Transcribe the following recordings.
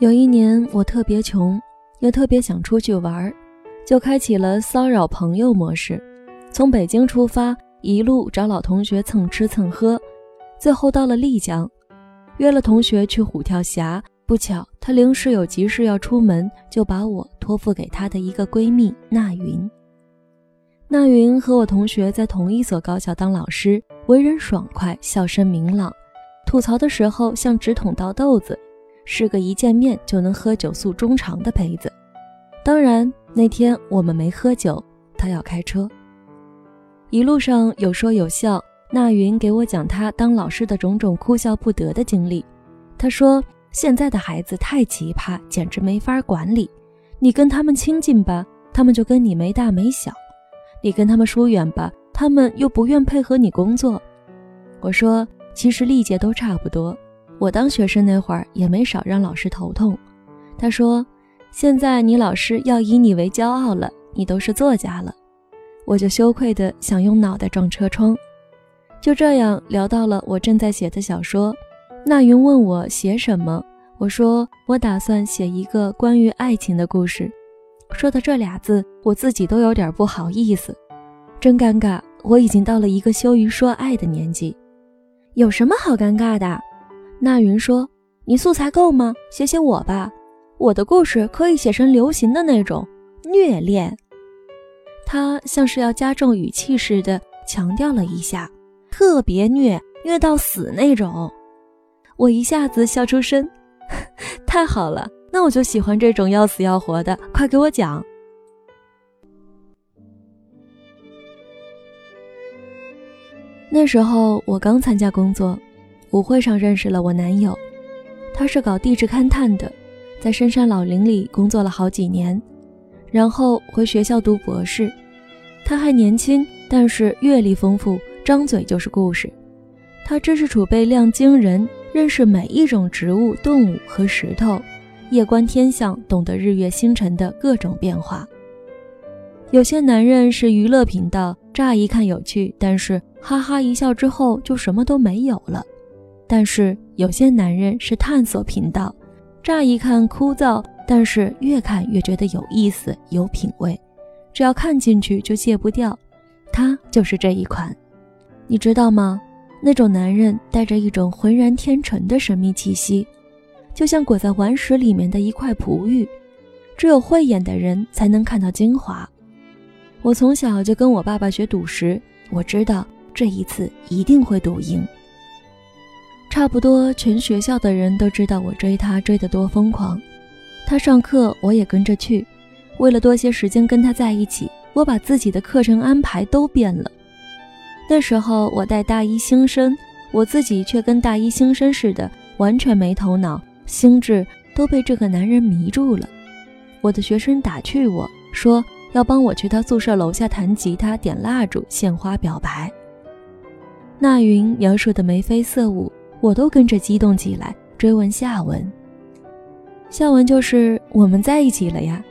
有一年我特别穷，又特别想出去玩，就开启了骚扰朋友模式。从北京出发，一路找老同学蹭吃蹭喝，最后到了丽江，约了同学去虎跳峡。不巧他临时有急事要出门，就把我托付给他的一个闺蜜娜云。娜云和我同学在同一所高校当老师，为人爽快，笑声明朗，吐槽的时候像直捅倒豆子。是个一见面就能喝酒诉衷肠的胚子。当然那天我们没喝酒，他要开车。一路上有说有笑，那云给我讲他当老师的种种哭笑不得的经历。他说现在的孩子太奇葩，简直没法管理。你跟他们亲近吧，他们就跟你没大没小；你跟他们疏远吧，他们又不愿配合你工作。我说其实历届都差不多。我当学生那会儿也没少让老师头痛。他说：“现在你老师要以你为骄傲了，你都是作家了。”我就羞愧的想用脑袋撞车窗。就这样聊到了我正在写的小说。那云问我写什么，我说我打算写一个关于爱情的故事。说到这俩字，我自己都有点不好意思，真尴尬。我已经到了一个羞于说爱的年纪，有什么好尴尬的？那云说：“你素材够吗？写写我吧，我的故事可以写成流行的那种虐恋。”他像是要加重语气似的强调了一下：“特别虐，虐到死那种。”我一下子笑出声：“ 太好了，那我就喜欢这种要死要活的，快给我讲。”那时候我刚参加工作。舞会上认识了我男友，他是搞地质勘探的，在深山老林里工作了好几年，然后回学校读博士。他还年轻，但是阅历丰富，张嘴就是故事。他知识储备量惊人，认识每一种植物、动物和石头，夜观天象，懂得日月星辰的各种变化。有些男人是娱乐频道，乍一看有趣，但是哈哈一笑之后就什么都没有了。但是有些男人是探索频道，乍一看枯燥，但是越看越觉得有意思、有品味，只要看进去就戒不掉。他就是这一款，你知道吗？那种男人带着一种浑然天成的神秘气息，就像裹在顽石里面的一块璞玉，只有慧眼的人才能看到精华。我从小就跟我爸爸学赌石，我知道这一次一定会赌赢。差不多全学校的人都知道我追他追得多疯狂，他上课我也跟着去，为了多些时间跟他在一起，我把自己的课程安排都变了。那时候我带大一新生，我自己却跟大一新生似的，完全没头脑，心智都被这个男人迷住了。我的学生打趣我说要帮我去他宿舍楼下弹吉他、点蜡烛、献花表白。那云描述的眉飞色舞。我都跟着激动起来，追问下文。下文就是我们在一起了呀。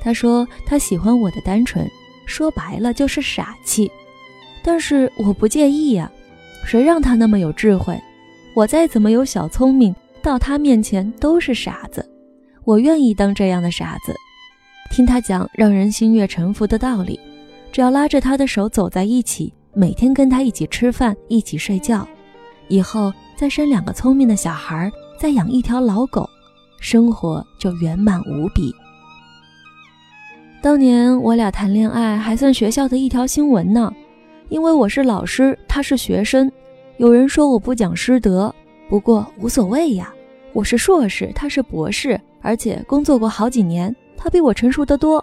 他说他喜欢我的单纯，说白了就是傻气。但是我不介意呀，谁让他那么有智慧？我再怎么有小聪明，到他面前都是傻子。我愿意当这样的傻子，听他讲让人心悦诚服的道理。只要拉着他的手走在一起，每天跟他一起吃饭，一起睡觉，以后。再生两个聪明的小孩，再养一条老狗，生活就圆满无比。当年我俩谈恋爱还算学校的一条新闻呢，因为我是老师，他是学生。有人说我不讲师德，不过无所谓呀。我是硕士，他是博士，而且工作过好几年，他比我成熟得多。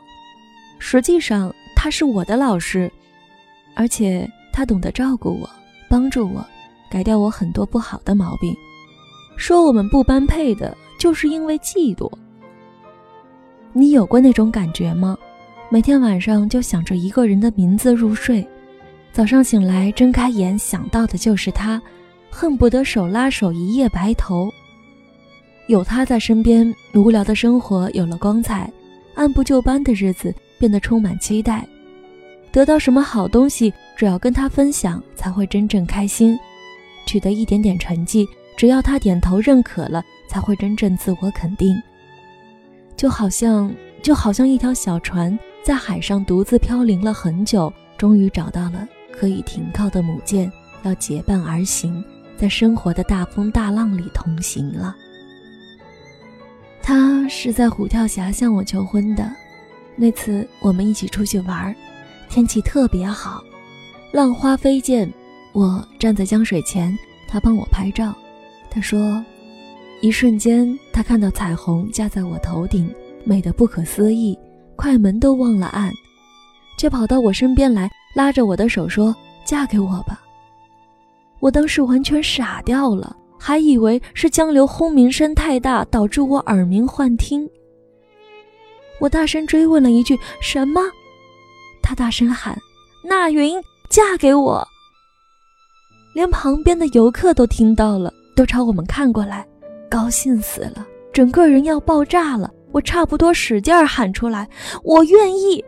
实际上他是我的老师，而且他懂得照顾我，帮助我。改掉我很多不好的毛病，说我们不般配的，就是因为嫉妒。你有过那种感觉吗？每天晚上就想着一个人的名字入睡，早上醒来睁开眼想到的就是他，恨不得手拉手一夜白头。有他在身边，无聊的生活有了光彩，按部就班的日子变得充满期待。得到什么好东西，只要跟他分享，才会真正开心。取得一点点成绩，只要他点头认可了，才会真正自我肯定。就好像就好像一条小船在海上独自飘零了很久，终于找到了可以停靠的母舰，要结伴而行，在生活的大风大浪里同行了。他是在虎跳峡向我求婚的，那次我们一起出去玩，天气特别好，浪花飞溅，我站在江水前，他帮我拍照。他说。一瞬间，他看到彩虹架在我头顶，美得不可思议，快门都忘了按，却跑到我身边来，拉着我的手说：“嫁给我吧。”我当时完全傻掉了，还以为是江流轰鸣声太大导致我耳鸣幻听。我大声追问了一句：“什么？”他大声喊：“那云，嫁给我！”连旁边的游客都听到了，都朝我们看过来。高兴死了，整个人要爆炸了。我差不多使劲喊出来：“我愿意。”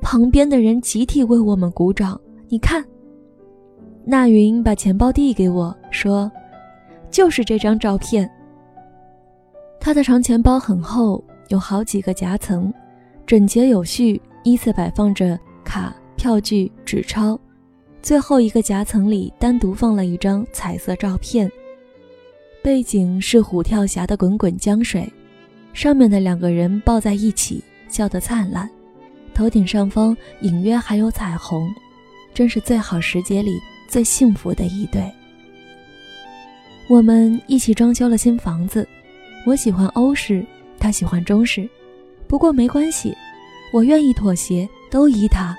旁边的人集体为我们鼓掌。你看，那云把钱包递给我，说：“就是这张照片。”他的长钱包很厚，有好几个夹层，整洁有序，依次摆放着卡、票据、纸钞。最后一个夹层里单独放了一张彩色照片。背景是虎跳峡的滚滚江水，上面的两个人抱在一起，笑得灿烂，头顶上方隐约还有彩虹，真是最好时节里最幸福的一对。我们一起装修了新房子，我喜欢欧式，他喜欢中式，不过没关系，我愿意妥协，都依他。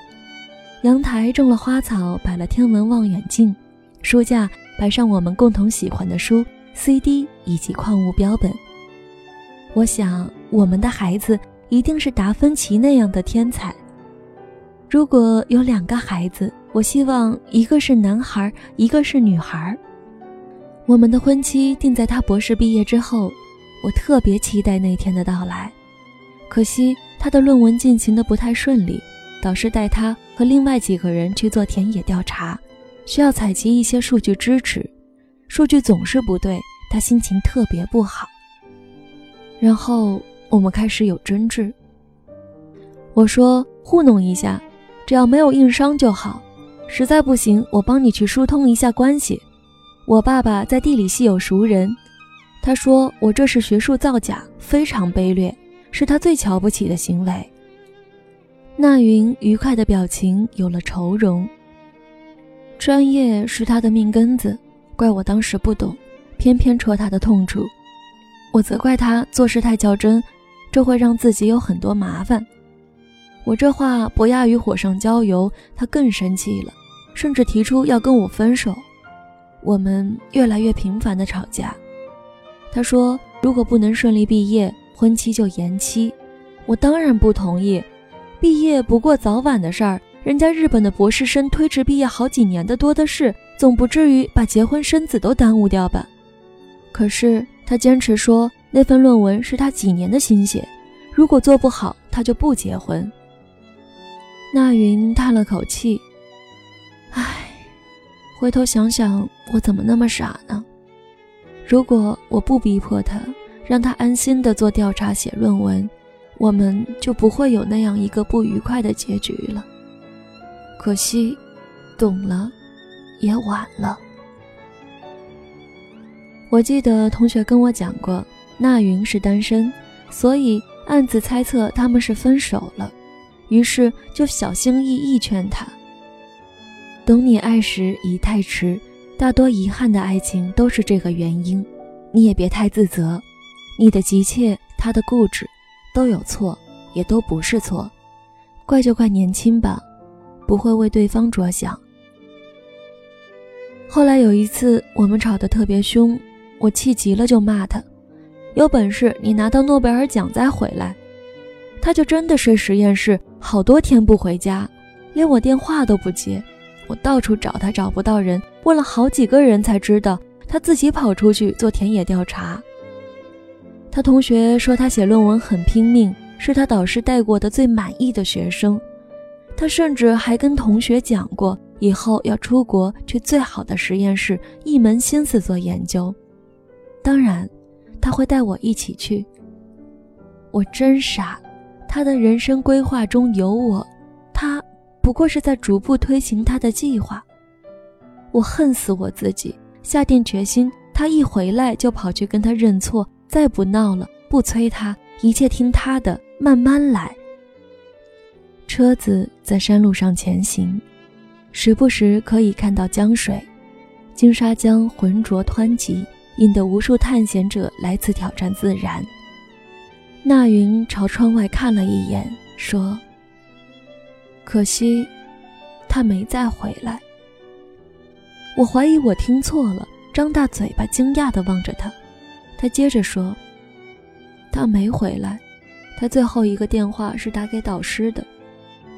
阳台种了花草，摆了天文望远镜，书架摆上我们共同喜欢的书。CD 以及矿物标本。我想，我们的孩子一定是达芬奇那样的天才。如果有两个孩子，我希望一个是男孩，一个是女孩。我们的婚期定在他博士毕业之后，我特别期待那天的到来。可惜他的论文进行的不太顺利，导师带他和另外几个人去做田野调查，需要采集一些数据支持。数据总是不对，他心情特别不好。然后我们开始有争执。我说糊弄一下，只要没有硬伤就好。实在不行，我帮你去疏通一下关系。我爸爸在地理系有熟人，他说我这是学术造假，非常卑劣，是他最瞧不起的行为。那云愉快的表情有了愁容。专业是他的命根子。怪我当时不懂，偏偏戳他的痛处。我责怪他做事太较真，这会让自己有很多麻烦。我这话不亚于火上浇油，他更生气了，甚至提出要跟我分手。我们越来越频繁的吵架。他说如果不能顺利毕业，婚期就延期。我当然不同意，毕业不过早晚的事儿，人家日本的博士生推迟毕业好几年的多的是。总不至于把结婚生子都耽误掉吧？可是他坚持说那份论文是他几年的心血，如果做不好，他就不结婚。那云叹了口气：“唉，回头想想，我怎么那么傻呢？如果我不逼迫他，让他安心的做调查、写论文，我们就不会有那样一个不愉快的结局了。可惜，懂了。”也晚了。我记得同学跟我讲过，那云是单身，所以暗自猜测他们是分手了，于是就小心翼翼劝他：“懂你爱时已太迟，大多遗憾的爱情都是这个原因。你也别太自责，你的急切，他的固执，都有错，也都不是错，怪就怪年轻吧，不会为对方着想。”后来有一次，我们吵得特别凶，我气急了就骂他：“有本事你拿到诺贝尔奖再回来！”他就真的睡实验室好多天不回家，连我电话都不接。我到处找他找不到人，问了好几个人才知道他自己跑出去做田野调查。他同学说他写论文很拼命，是他导师带过的最满意的学生。他甚至还跟同学讲过。以后要出国去最好的实验室，一门心思做研究。当然，他会带我一起去。我真傻，他的人生规划中有我，他不过是在逐步推行他的计划。我恨死我自己，下定决心，他一回来就跑去跟他认错，再不闹了，不催他，一切听他的，慢慢来。车子在山路上前行，时不时可以看到江水，金沙江浑浊湍急，引得无数探险者来此挑战自然。那云朝窗外看了一眼，说：“可惜，他没再回来。”我怀疑我听错了，张大嘴巴惊讶地望着他。他接着说：“他没回来，他最后一个电话是打给导师的，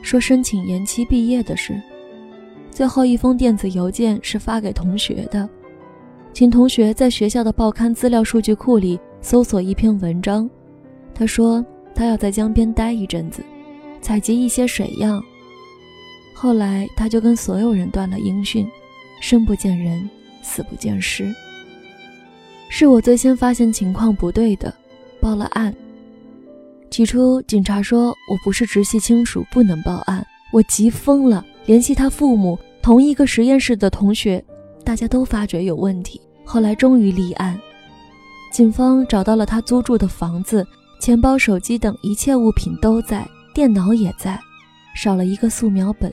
说申请延期毕业的事。最后一封电子邮件是发给同学的，请同学在学校的报刊资料数据库里搜索一篇文章。”他说他要在江边待一阵子，采集一些水样。后来他就跟所有人断了音讯，生不见人，死不见尸。是我最先发现情况不对的，报了案。起初警察说我不是直系亲属，不能报案。我急疯了，联系他父母，同一个实验室的同学，大家都发觉有问题。后来终于立案，警方找到了他租住的房子。钱包、手机等一切物品都在，电脑也在，少了一个素描本。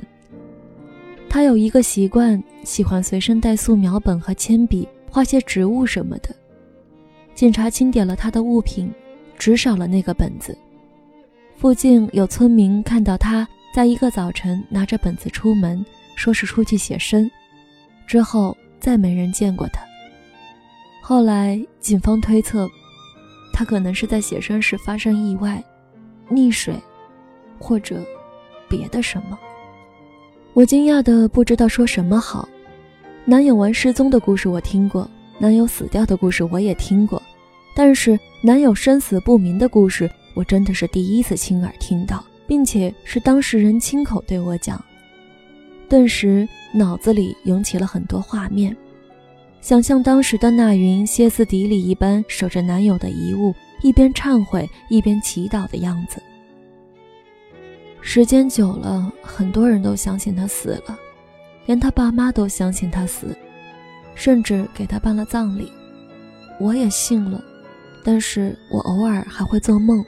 他有一个习惯，喜欢随身带素描本和铅笔，画些植物什么的。警察清点了他的物品，只少了那个本子。附近有村民看到他在一个早晨拿着本子出门，说是出去写生，之后再没人见过他。后来警方推测。他可能是在写生时发生意外，溺水，或者别的什么。我惊讶的不知道说什么好。男友玩失踪的故事我听过，男友死掉的故事我也听过，但是男友生死不明的故事，我真的是第一次亲耳听到，并且是当事人亲口对我讲。顿时脑子里涌起了很多画面。想象当时的那云歇斯底里一般守着男友的遗物，一边忏悔一边祈祷的样子。时间久了，很多人都相信他死了，连他爸妈都相信他死，甚至给他办了葬礼。我也信了，但是我偶尔还会做梦，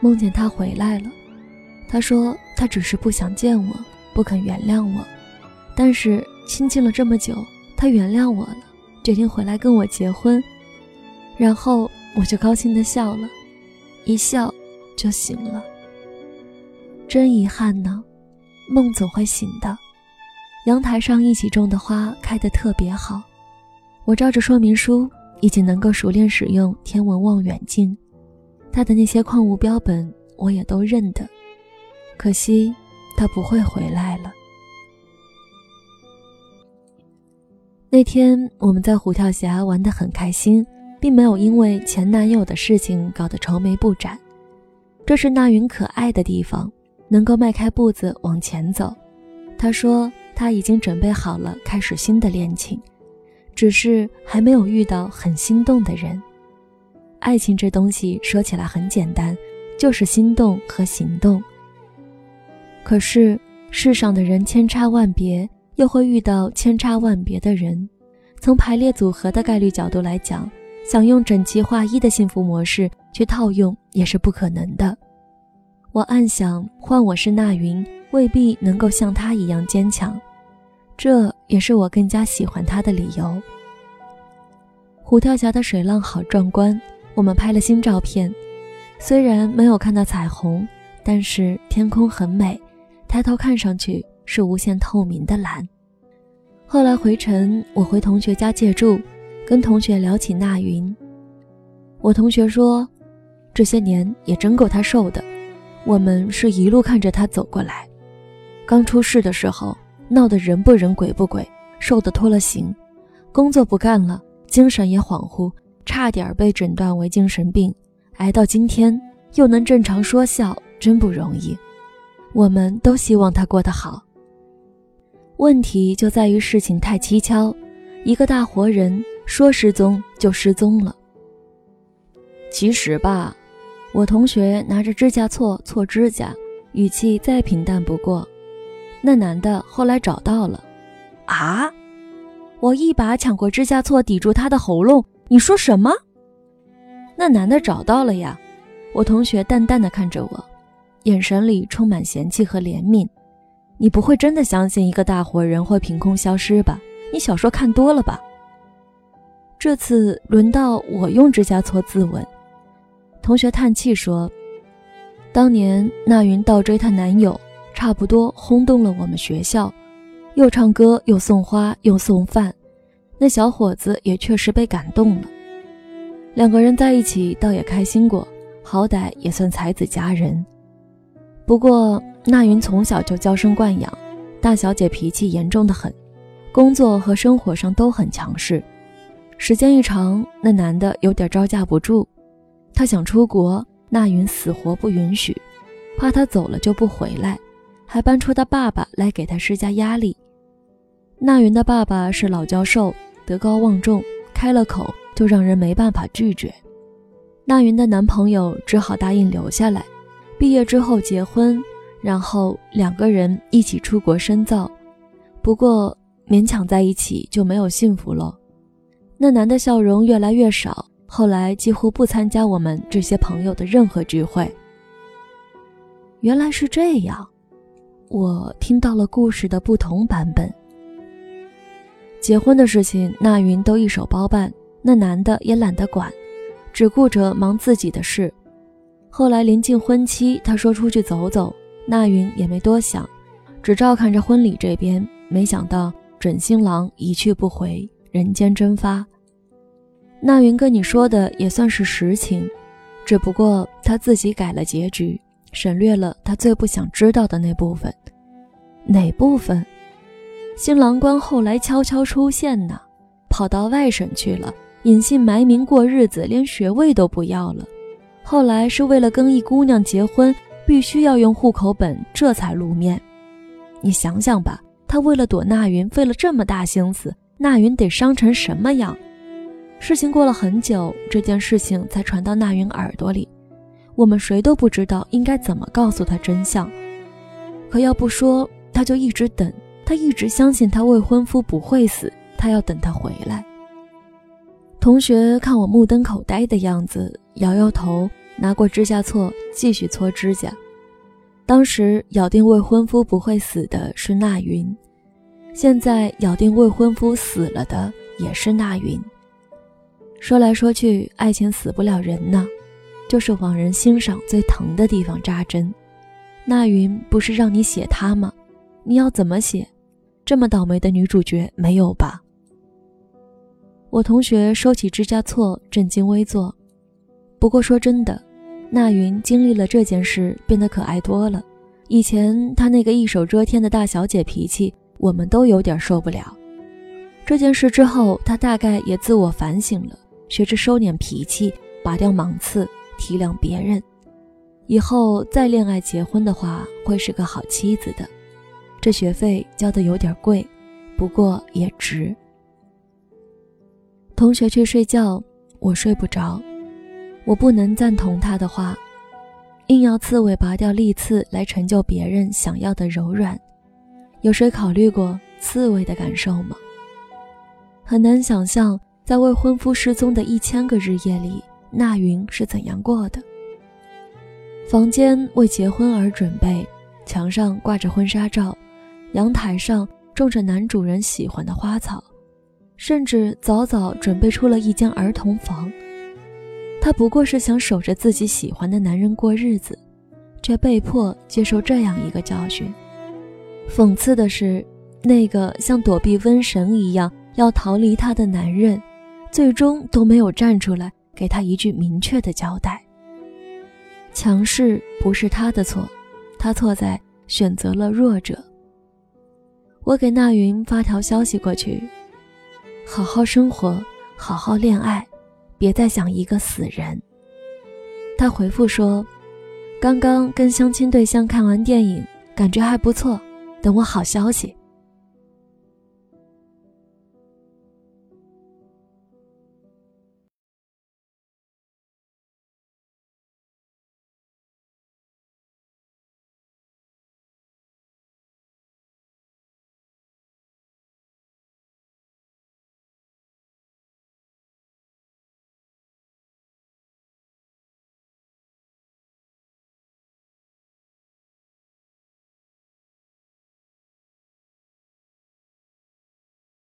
梦见他回来了。他说他只是不想见我，不肯原谅我，但是亲近了这么久，他原谅我了。决定回来跟我结婚，然后我就高兴的笑了，一笑就醒了。真遗憾呢，梦总会醒的。阳台上一起种的花开得特别好，我照着说明书已经能够熟练使用天文望远镜，他的那些矿物标本我也都认得，可惜他不会回来了。那天我们在虎跳峡玩得很开心，并没有因为前男友的事情搞得愁眉不展。这是那云可爱的地方，能够迈开步子往前走。他说他已经准备好了开始新的恋情，只是还没有遇到很心动的人。爱情这东西说起来很简单，就是心动和行动。可是世上的人千差万别。又会遇到千差万别的人，从排列组合的概率角度来讲，想用整齐划一的幸福模式去套用也是不可能的。我暗想，换我是那云，未必能够像他一样坚强，这也是我更加喜欢他的理由。虎跳峡的水浪好壮观，我们拍了新照片，虽然没有看到彩虹，但是天空很美，抬头看上去。是无限透明的蓝。后来回城，我回同学家借住，跟同学聊起那云。我同学说，这些年也真够他受的。我们是一路看着他走过来。刚出事的时候，闹得人不人鬼不鬼，瘦得脱了形，工作不干了，精神也恍惚，差点被诊断为精神病。挨到今天，又能正常说笑，真不容易。我们都希望他过得好。问题就在于事情太蹊跷，一个大活人说失踪就失踪了。其实吧，我同学拿着指甲锉锉指甲，语气再平淡不过。那男的后来找到了。啊！我一把抢过指甲锉，抵住他的喉咙。你说什么？那男的找到了呀。我同学淡淡的看着我，眼神里充满嫌弃和怜悯。你不会真的相信一个大活人会凭空消失吧？你小说看多了吧？这次轮到我用指甲锉自刎。同学叹气说：“当年那云倒追她男友，差不多轰动了我们学校，又唱歌又送花又送饭，那小伙子也确实被感动了。两个人在一起倒也开心过，好歹也算才子佳人。不过……”那云从小就娇生惯养，大小姐脾气严重的很，工作和生活上都很强势。时间一长，那男的有点招架不住，他想出国，那云死活不允许，怕他走了就不回来，还搬出他爸爸来给他施加压力。那云的爸爸是老教授，德高望重，开了口就让人没办法拒绝。那云的男朋友只好答应留下来，毕业之后结婚。然后两个人一起出国深造，不过勉强在一起就没有幸福了。那男的笑容越来越少，后来几乎不参加我们这些朋友的任何聚会。原来是这样，我听到了故事的不同版本。结婚的事情，那云都一手包办，那男的也懒得管，只顾着忙自己的事。后来临近婚期，他说出去走走。那云也没多想，只照看着婚礼这边。没想到准新郎一去不回，人间蒸发。那云跟你说的也算是实情，只不过他自己改了结局，省略了他最不想知道的那部分。哪部分？新郎官后来悄悄出现呢，跑到外省去了，隐姓埋名过日子，连学位都不要了。后来是为了跟一姑娘结婚。必须要用户口本，这才露面。你想想吧，他为了躲那云，费了这么大心思，那云得伤成什么样？事情过了很久，这件事情才传到那云耳朵里，我们谁都不知道应该怎么告诉他真相。可要不说，他就一直等，他一直相信他未婚夫不会死，他要等他回来。同学看我目瞪口呆的样子，摇摇头。拿过指甲锉继续搓指甲。当时咬定未婚夫不会死的是那云，现在咬定未婚夫死了的也是那云。说来说去，爱情死不了人呢，就是往人心上最疼的地方扎针。那云不是让你写他吗？你要怎么写？这么倒霉的女主角没有吧？我同学收起指甲锉，正襟危坐。不过说真的。那云经历了这件事，变得可爱多了。以前她那个一手遮天的大小姐脾气，我们都有点受不了。这件事之后，她大概也自我反省了，学着收敛脾气，拔掉芒刺，体谅别人。以后再恋爱结婚的话，会是个好妻子的。这学费交的有点贵，不过也值。同学去睡觉，我睡不着。我不能赞同他的话，硬要刺猬拔掉利刺来成就别人想要的柔软，有谁考虑过刺猬的感受吗？很难想象，在未婚夫失踪的一千个日夜里，那云是怎样过的。房间为结婚而准备，墙上挂着婚纱照，阳台上种着男主人喜欢的花草，甚至早早准备出了一间儿童房。她不过是想守着自己喜欢的男人过日子，却被迫接受这样一个教训。讽刺的是，那个像躲避瘟神一样要逃离她的男人，最终都没有站出来给他一句明确的交代。强势不是他的错，他错在选择了弱者。我给那云发条消息过去：好好生活，好好恋爱。别再想一个死人。他回复说：“刚刚跟相亲对象看完电影，感觉还不错，等我好消息。”